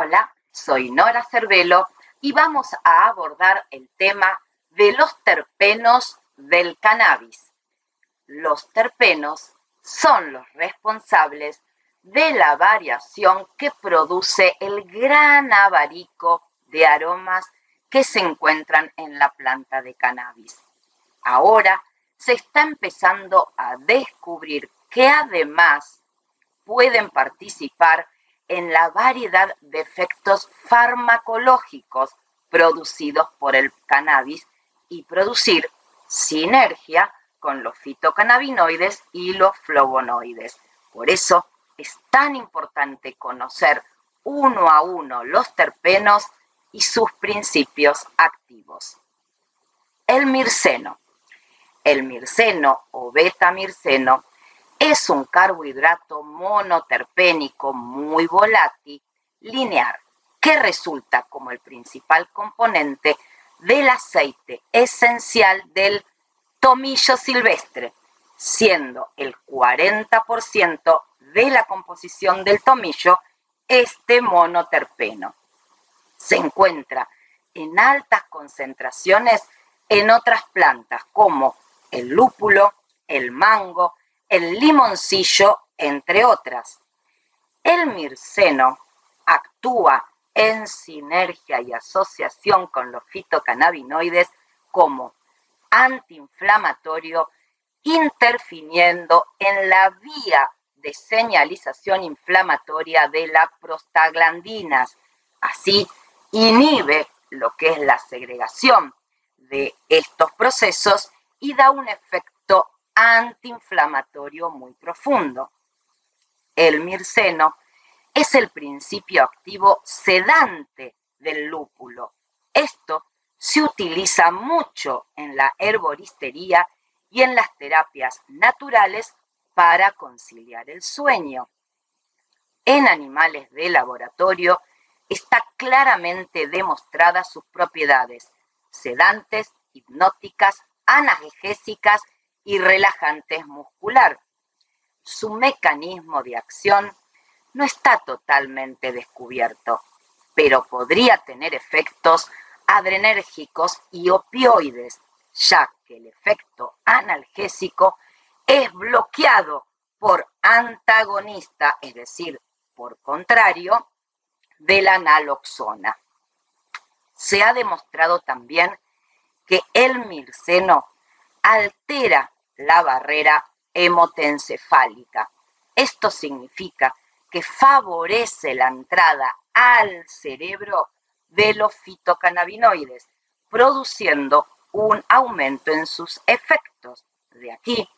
Hola, soy Nora Cervelo y vamos a abordar el tema de los terpenos del cannabis. Los terpenos son los responsables de la variación que produce el gran abarico de aromas que se encuentran en la planta de cannabis. Ahora se está empezando a descubrir que además pueden participar en la variedad de efectos farmacológicos producidos por el cannabis y producir sinergia con los fitocannabinoides y los flavonoides. Por eso es tan importante conocer uno a uno los terpenos y sus principios activos. El mirceno. El mirceno o beta-mirceno es un carbohidrato monoterpénico muy volátil, lineal, que resulta como el principal componente del aceite esencial del tomillo silvestre, siendo el 40% de la composición del tomillo este monoterpeno. Se encuentra en altas concentraciones en otras plantas como el lúpulo, el mango, el limoncillo, entre otras. El mirceno actúa en sinergia y asociación con los fitocannabinoides como antiinflamatorio, interfiriendo en la vía de señalización inflamatoria de las prostaglandinas. Así, inhibe lo que es la segregación de estos procesos y da un efecto antiinflamatorio muy profundo. El mirceno es el principio activo sedante del lúpulo. Esto se utiliza mucho en la herboristería y en las terapias naturales para conciliar el sueño. En animales de laboratorio está claramente demostradas sus propiedades sedantes, hipnóticas, analgésicas y relajantes muscular. Su mecanismo de acción no está totalmente descubierto, pero podría tener efectos adrenérgicos y opioides, ya que el efecto analgésico es bloqueado por antagonista, es decir, por contrario, de la naloxona. Se ha demostrado también que el mirceno altera la barrera hemotencefálica. Esto significa que favorece la entrada al cerebro de los fitocannabinoides, produciendo un aumento en sus efectos. De aquí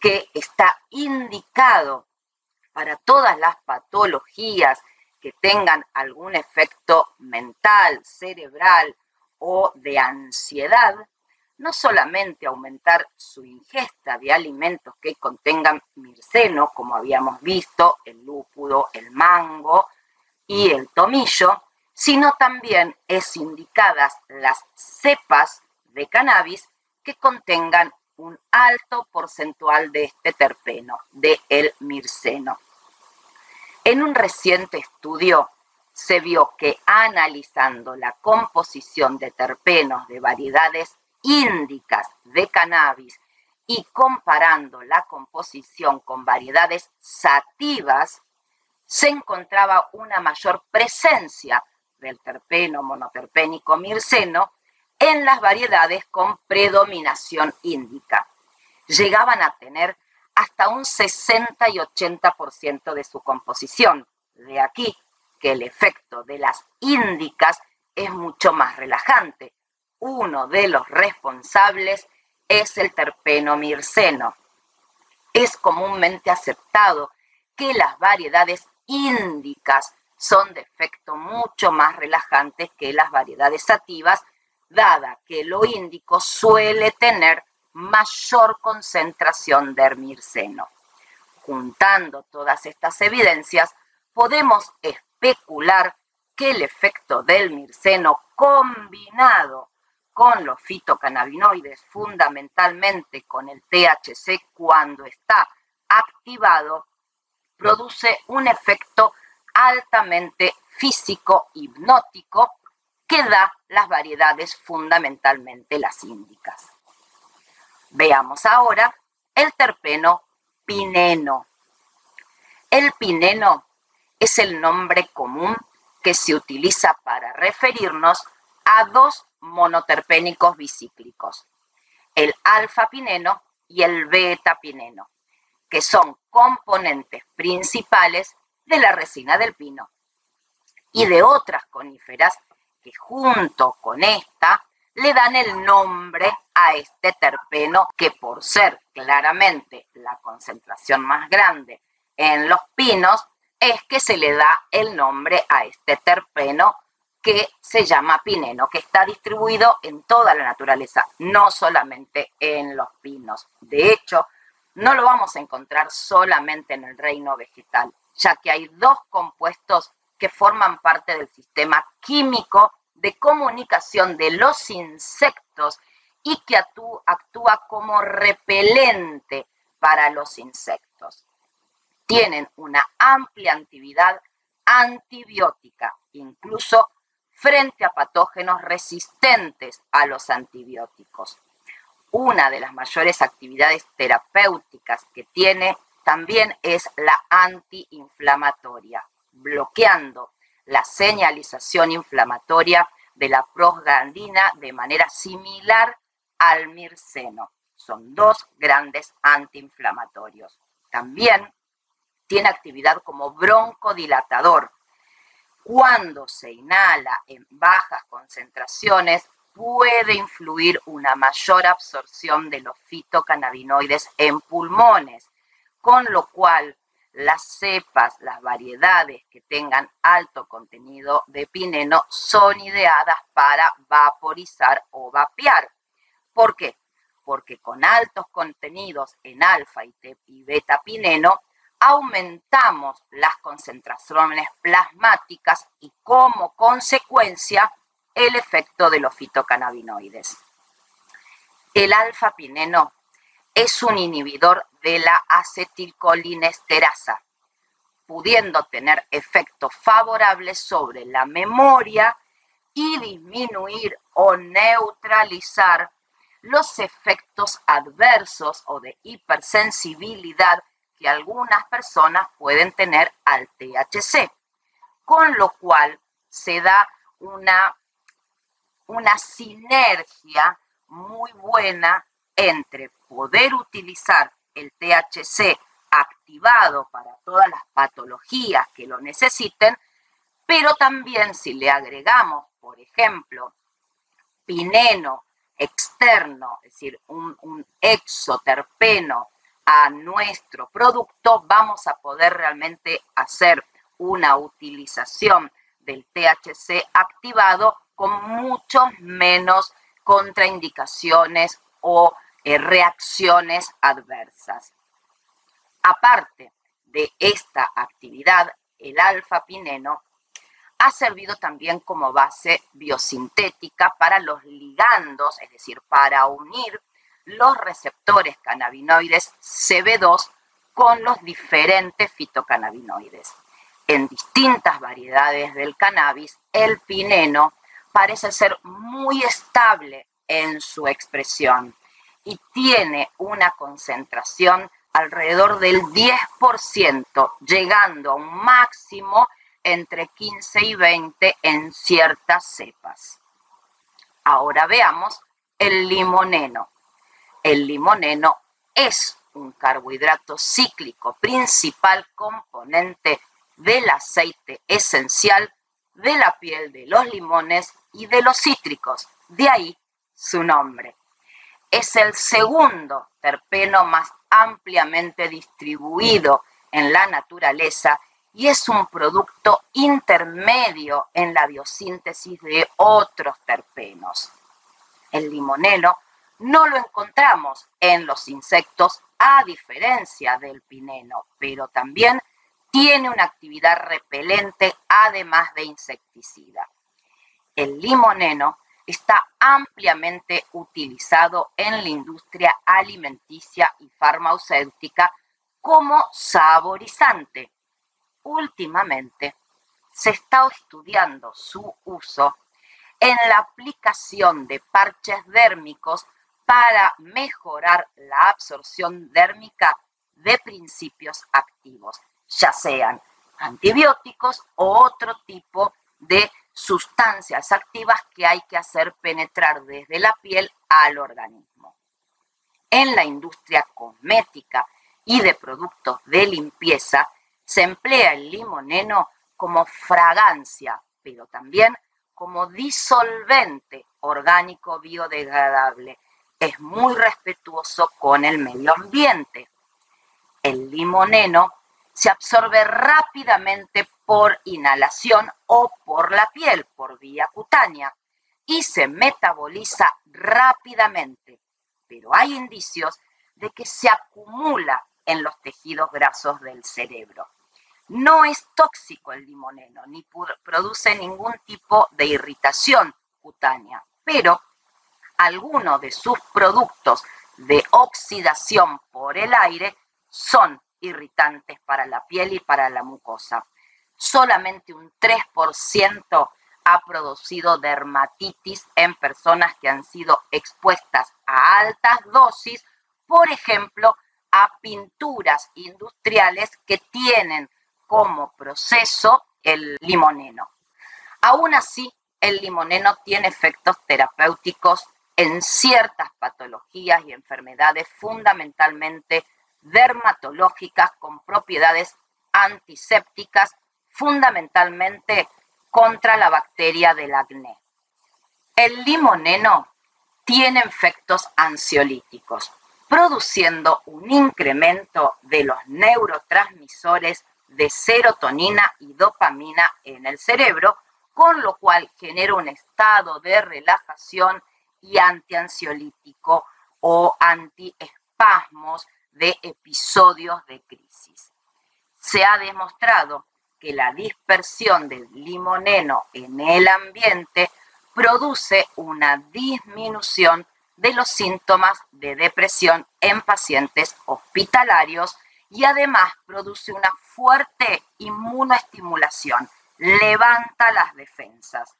que está indicado para todas las patologías que tengan algún efecto mental, cerebral o de ansiedad, no solamente aumentar su ingesta de alimentos que contengan mirceno, como habíamos visto, el lúpulo, el mango y el tomillo, sino también es indicadas las cepas de cannabis que contengan un alto porcentual de este terpeno, de el mirceno. En un reciente estudio se vio que analizando la composición de terpenos de variedades índicas de cannabis y comparando la composición con variedades sativas, se encontraba una mayor presencia del terpeno monoterpénico mirceno en las variedades con predominación índica. Llegaban a tener hasta un 60 y 80% de su composición. De aquí que el efecto de las índicas es mucho más relajante, uno de los responsables es el terpeno mirceno. Es comúnmente aceptado que las variedades índicas son de efecto mucho más relajantes que las variedades sativas, dada que lo índico suele tener mayor concentración de mirceno. Juntando todas estas evidencias, podemos especular que el efecto del mirceno combinado con los fitocannabinoides, fundamentalmente con el THC, cuando está activado, produce un efecto altamente físico hipnótico que da las variedades fundamentalmente las índicas. Veamos ahora el terpeno pineno. El pineno es el nombre común que se utiliza para referirnos a dos monoterpénicos bicíclicos, el alfa-pineno y el beta-pineno, que son componentes principales de la resina del pino y de otras coníferas que junto con esta le dan el nombre a este terpeno que por ser claramente la concentración más grande en los pinos, es que se le da el nombre a este terpeno que se llama pineno, que está distribuido en toda la naturaleza, no solamente en los pinos. De hecho, no lo vamos a encontrar solamente en el reino vegetal, ya que hay dos compuestos que forman parte del sistema químico de comunicación de los insectos y que actúa como repelente para los insectos. Tienen una amplia actividad antibiótica, incluso frente a patógenos resistentes a los antibióticos. Una de las mayores actividades terapéuticas que tiene también es la antiinflamatoria, bloqueando la señalización inflamatoria de la prostaglandina de manera similar al mirceno. Son dos grandes antiinflamatorios. También tiene actividad como broncodilatador. Cuando se inhala en bajas concentraciones, puede influir una mayor absorción de los fitocannabinoides en pulmones, con lo cual las cepas, las variedades que tengan alto contenido de pineno son ideadas para vaporizar o vapear. ¿Por qué? Porque con altos contenidos en alfa y, beta pineno aumentamos las concentraciones plasmáticas y como consecuencia el efecto de los fitocannabinoides. El alfa pineno es un inhibidor de la acetilcolinesterasa, pudiendo tener efectos favorables sobre la memoria y disminuir o neutralizar los efectos adversos o de hipersensibilidad que algunas personas pueden tener al THC, con lo cual se da una, una sinergia muy buena entre poder utilizar el THC activado para todas las patologías que lo necesiten, pero también si le agregamos, por ejemplo, pineno externo, es decir, un, un exoterpeno a nuestro producto, vamos a poder realmente hacer una utilización del THC activado con muchos menos contraindicaciones o eh, reacciones adversas. Aparte de esta actividad, el alfa-pineno ha servido también como base biosintética para los ligandos, es decir, para unir los receptores cannabinoides CB2 con los diferentes fitocannabinoides. En distintas variedades del cannabis, el pineno parece ser muy estable en su expresión y tiene una concentración alrededor del 10%, llegando a un máximo entre 15 y 20 en ciertas cepas. Ahora veamos el limoneno. El limoneno es un carbohidrato cíclico, principal componente del aceite esencial de la piel de los limones y de los cítricos, de ahí su nombre es el segundo terpeno más ampliamente distribuido en la naturaleza y es un producto intermedio en la biosíntesis de otros terpenos. El limoneno no lo encontramos en los insectos a diferencia del pineno, pero también tiene una actividad repelente además de insecticida. El limoneno está ampliamente utilizado en la industria alimenticia y farmacéutica como saborizante. Últimamente se está estudiando su uso en la aplicación de parches dérmicos para mejorar la absorción dérmica de principios activos, ya sean antibióticos o otro tipo de sustancias activas que hay que hacer penetrar desde la piel al organismo. En la industria cosmética y de productos de limpieza se emplea el limoneno como fragancia, pero también como disolvente orgánico biodegradable. Es muy respetuoso con el medio ambiente. El limoneno se absorbe rápidamente por inhalación o por la piel, por vía cutánea, y se metaboliza rápidamente. Pero hay indicios de que se acumula en los tejidos grasos del cerebro. No es tóxico el limoneno, ni produce ningún tipo de irritación cutánea, pero algunos de sus productos de oxidación por el aire son irritantes para la piel y para la mucosa. Solamente un 3% ha producido dermatitis en personas que han sido expuestas a altas dosis, por ejemplo, a pinturas industriales que tienen como proceso el limoneno. Aún así, el limoneno tiene efectos terapéuticos en ciertas patologías y enfermedades fundamentalmente dermatológicas con propiedades antisépticas, fundamentalmente contra la bacteria del acné. El limoneno tiene efectos ansiolíticos, produciendo un incremento de los neurotransmisores de serotonina y dopamina en el cerebro, con lo cual genera un estado de relajación y antiansiolítico o antiespasmos de episodios de crisis. Se ha demostrado que la dispersión del limoneno en el ambiente produce una disminución de los síntomas de depresión en pacientes hospitalarios y además produce una fuerte inmunoestimulación, levanta las defensas.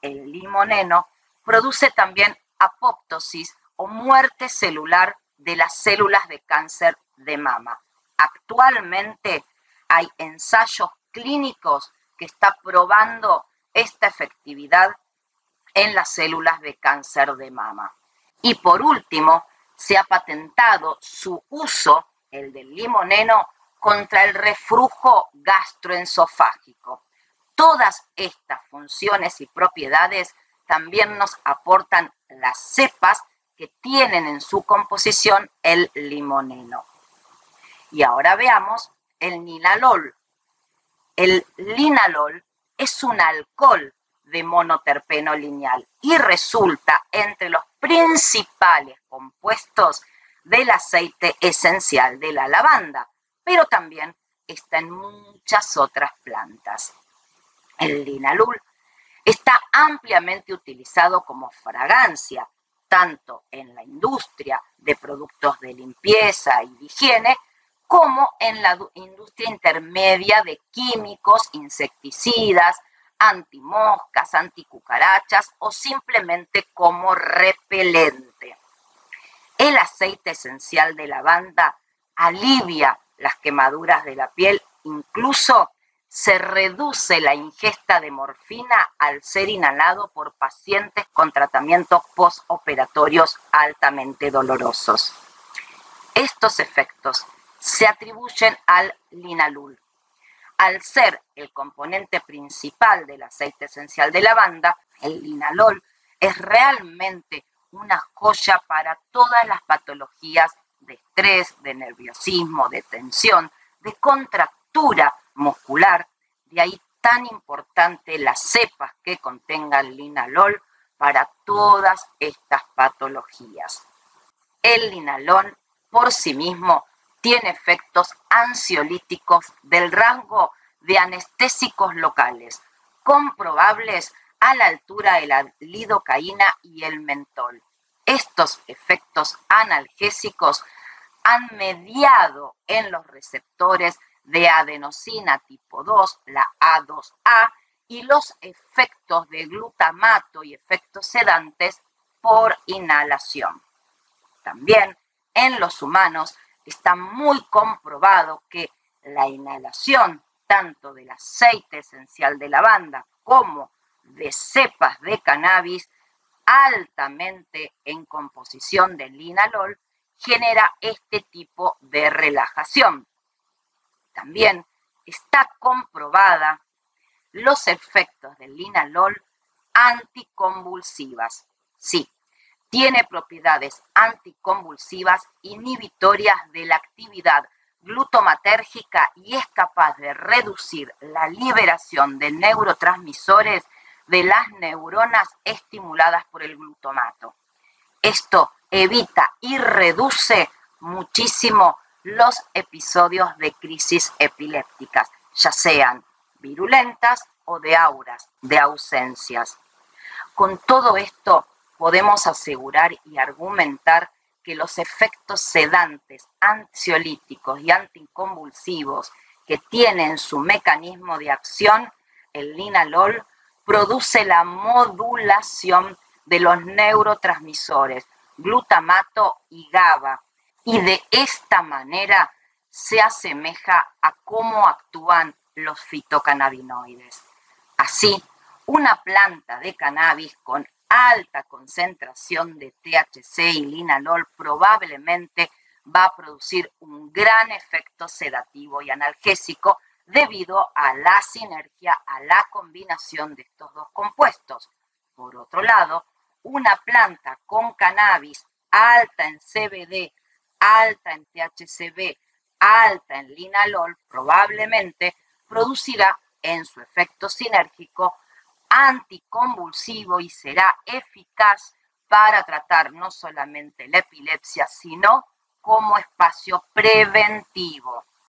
El limoneno produce también apoptosis o muerte celular de las células de cáncer de mama. Actualmente hay ensayos clínicos que están probando esta efectividad en las células de cáncer de mama. Y por último, se ha patentado su uso, el del limoneno, contra el reflujo gastroesofágico. Todas estas funciones y propiedades también nos aportan las cepas que tienen en su composición el limoneno. Y ahora veamos el ninalol. El linalol es un alcohol de monoterpeno lineal y resulta entre los principales compuestos del aceite esencial de la lavanda, pero también está en muchas otras plantas. El linalol está ampliamente utilizado como fragancia tanto en la industria de productos de limpieza y de higiene, como en la industria intermedia de químicos, insecticidas, antimoscas, anticucarachas o simplemente como repelente. El aceite esencial de lavanda alivia las quemaduras de la piel, incluso se reduce la ingesta de morfina al ser inhalado por pacientes con tratamientos postoperatorios altamente dolorosos. Estos efectos se atribuyen al linalul. Al ser el componente principal del aceite esencial de lavanda, el linalol es realmente una joya para todas las patologías de estrés, de nerviosismo, de tensión, de contractura muscular, de ahí tan importante las cepas que contengan linalol para todas estas patologías. El linalol por sí mismo tiene efectos ansiolíticos del rango de anestésicos locales, comprobables a la altura de la lidocaína y el mentol. Estos efectos analgésicos han mediado en los receptores de adenosina tipo 2, la A2A, y los efectos de glutamato y efectos sedantes por inhalación. También en los humanos está muy comprobado que la inhalación tanto del aceite esencial de lavanda como de cepas de cannabis altamente en composición de linalol genera este tipo de relajación. También está comprobada los efectos del linalol anticonvulsivas. Sí, tiene propiedades anticonvulsivas inhibitorias de la actividad glutomatérgica y es capaz de reducir la liberación de neurotransmisores de las neuronas estimuladas por el glutomato. Esto evita y reduce muchísimo los episodios de crisis epilépticas, ya sean virulentas o de auras, de ausencias. Con todo esto podemos asegurar y argumentar que los efectos sedantes, ansiolíticos y anticonvulsivos que tienen su mecanismo de acción, el linalol, produce la modulación de los neurotransmisores glutamato y GABA y de esta manera se asemeja a cómo actúan los fitocannabinoides. Así, una planta de cannabis con alta concentración de THC y linalol probablemente va a producir un gran efecto sedativo y analgésico debido a la sinergia, a la combinación de estos dos compuestos. Por otro lado, una planta con cannabis alta en CBD, alta en THCB, alta en linalol, probablemente producirá en su efecto sinérgico anticonvulsivo y será eficaz para tratar no solamente la epilepsia, sino como espacio preventivo.